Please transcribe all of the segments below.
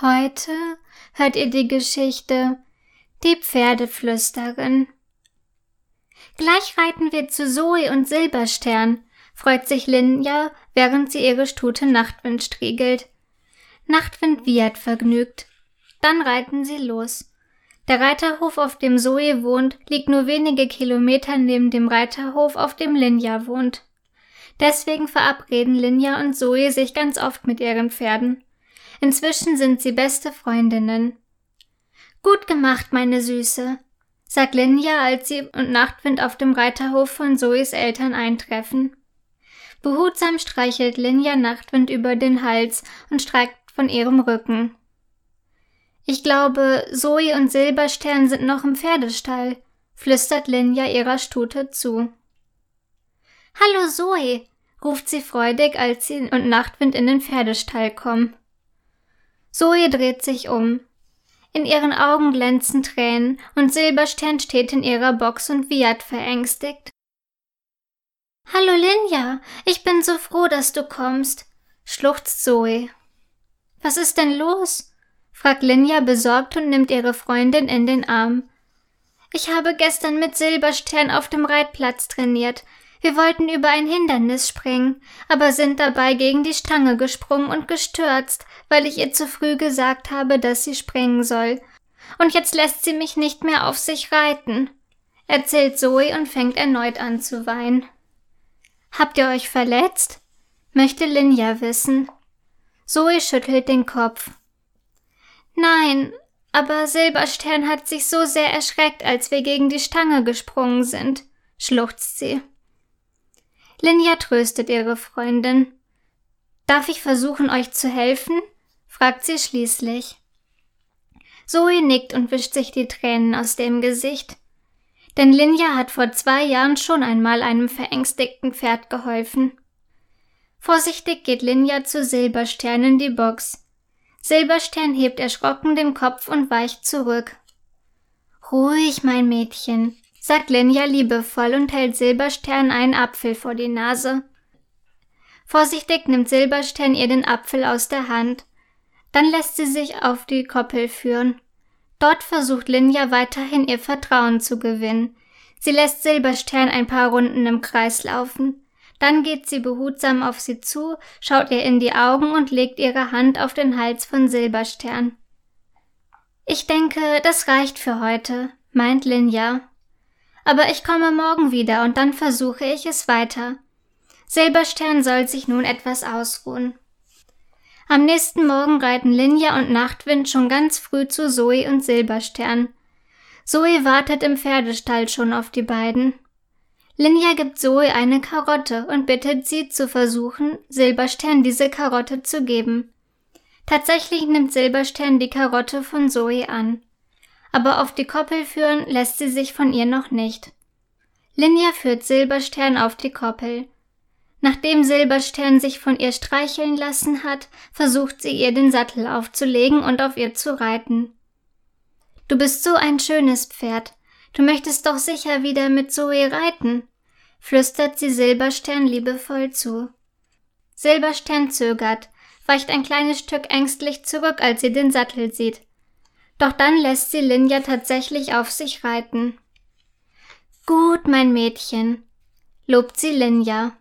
Heute hört ihr die Geschichte Die Pferdeflüsterin. Gleich reiten wir zu Zoe und Silberstern, freut sich Linja, während sie ihre Stute Nachtwind striegelt. Nachtwind wiehert vergnügt. Dann reiten sie los. Der Reiterhof, auf dem Zoe wohnt, liegt nur wenige Kilometer neben dem Reiterhof, auf dem Linja wohnt. Deswegen verabreden Linja und Zoe sich ganz oft mit ihren Pferden. Inzwischen sind sie beste Freundinnen. Gut gemacht, meine Süße, sagt Linja, als sie und Nachtwind auf dem Reiterhof von Zoes Eltern eintreffen. Behutsam streichelt Linja Nachtwind über den Hals und streicht von ihrem Rücken. Ich glaube, Zoe und Silberstern sind noch im Pferdestall, flüstert Linja ihrer Stute zu. Hallo Zoe, ruft sie freudig, als sie und Nachtwind in den Pferdestall kommen. Zoe dreht sich um. In ihren Augen glänzen Tränen und Silberstern steht in ihrer Box und wiehert verängstigt. Hallo Linja, ich bin so froh, dass du kommst, schluchzt Zoe. Was ist denn los? fragt Linja besorgt und nimmt ihre Freundin in den Arm. Ich habe gestern mit Silberstern auf dem Reitplatz trainiert. Wir wollten über ein Hindernis springen, aber sind dabei gegen die Stange gesprungen und gestürzt, weil ich ihr zu früh gesagt habe, dass sie springen soll. Und jetzt lässt sie mich nicht mehr auf sich reiten, erzählt Zoe und fängt erneut an zu weinen. Habt ihr euch verletzt? möchte Linja wissen. Zoe schüttelt den Kopf. Nein, aber Silberstern hat sich so sehr erschreckt, als wir gegen die Stange gesprungen sind, schluchzt sie. Linja tröstet ihre Freundin. Darf ich versuchen, euch zu helfen? fragt sie schließlich. Zoe nickt und wischt sich die Tränen aus dem Gesicht. Denn Linja hat vor zwei Jahren schon einmal einem verängstigten Pferd geholfen. Vorsichtig geht Linja zu Silberstern in die Box. Silberstern hebt erschrocken den Kopf und weicht zurück. Ruhig, mein Mädchen, sagt Linja liebevoll und hält Silberstern einen Apfel vor die Nase. Vorsichtig nimmt Silberstern ihr den Apfel aus der Hand. Dann lässt sie sich auf die Koppel führen. Dort versucht Linja weiterhin ihr Vertrauen zu gewinnen. Sie lässt Silberstern ein paar Runden im Kreis laufen. Dann geht sie behutsam auf sie zu, schaut ihr in die Augen und legt ihre Hand auf den Hals von Silberstern. Ich denke, das reicht für heute, meint Linja. Aber ich komme morgen wieder und dann versuche ich es weiter. Silberstern soll sich nun etwas ausruhen. Am nächsten Morgen reiten Linja und Nachtwind schon ganz früh zu Zoe und Silberstern. Zoe wartet im Pferdestall schon auf die beiden. Linja gibt Zoe eine Karotte und bittet sie zu versuchen, Silberstern diese Karotte zu geben. Tatsächlich nimmt Silberstern die Karotte von Zoe an. Aber auf die Koppel führen lässt sie sich von ihr noch nicht. Linja führt Silberstern auf die Koppel. Nachdem Silberstern sich von ihr streicheln lassen hat, versucht sie ihr den Sattel aufzulegen und auf ihr zu reiten. Du bist so ein schönes Pferd. Du möchtest doch sicher wieder mit Zoe reiten, flüstert sie Silberstern liebevoll zu. Silberstern zögert, weicht ein kleines Stück ängstlich zurück, als sie den Sattel sieht. Doch dann lässt sie Linja tatsächlich auf sich reiten. Gut, mein Mädchen, lobt sie Linja.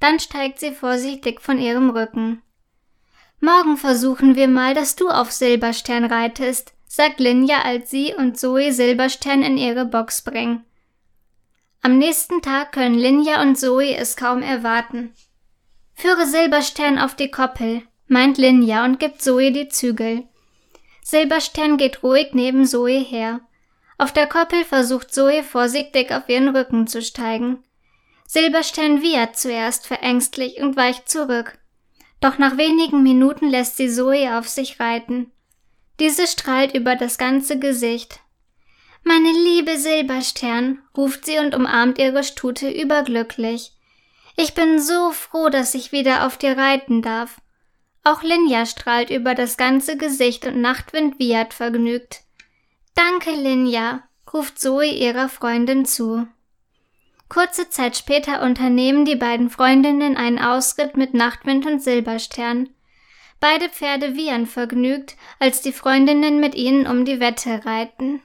Dann steigt sie vorsichtig von ihrem Rücken. Morgen versuchen wir mal, dass du auf Silberstern reitest, sagt Linja, als sie und Zoe Silberstern in ihre Box bringen. Am nächsten Tag können Linja und Zoe es kaum erwarten. Führe Silberstern auf die Koppel, meint Linja und gibt Zoe die Zügel. Silberstern geht ruhig neben Zoe her. Auf der Koppel versucht Zoe vorsichtig auf ihren Rücken zu steigen. Silberstern wiehert zuerst verängstlich und weicht zurück. Doch nach wenigen Minuten lässt sie Zoe auf sich reiten. Diese strahlt über das ganze Gesicht. Meine liebe Silberstern, ruft sie und umarmt ihre Stute überglücklich. Ich bin so froh, dass ich wieder auf dir reiten darf. Auch Linja strahlt über das ganze Gesicht und Nachtwind wiehert vergnügt. Danke, Linja, ruft Zoe ihrer Freundin zu. Kurze Zeit später unternehmen die beiden Freundinnen einen Ausritt mit Nachtwind und Silberstern. Beide Pferde wiehern vergnügt, als die Freundinnen mit ihnen um die Wette reiten.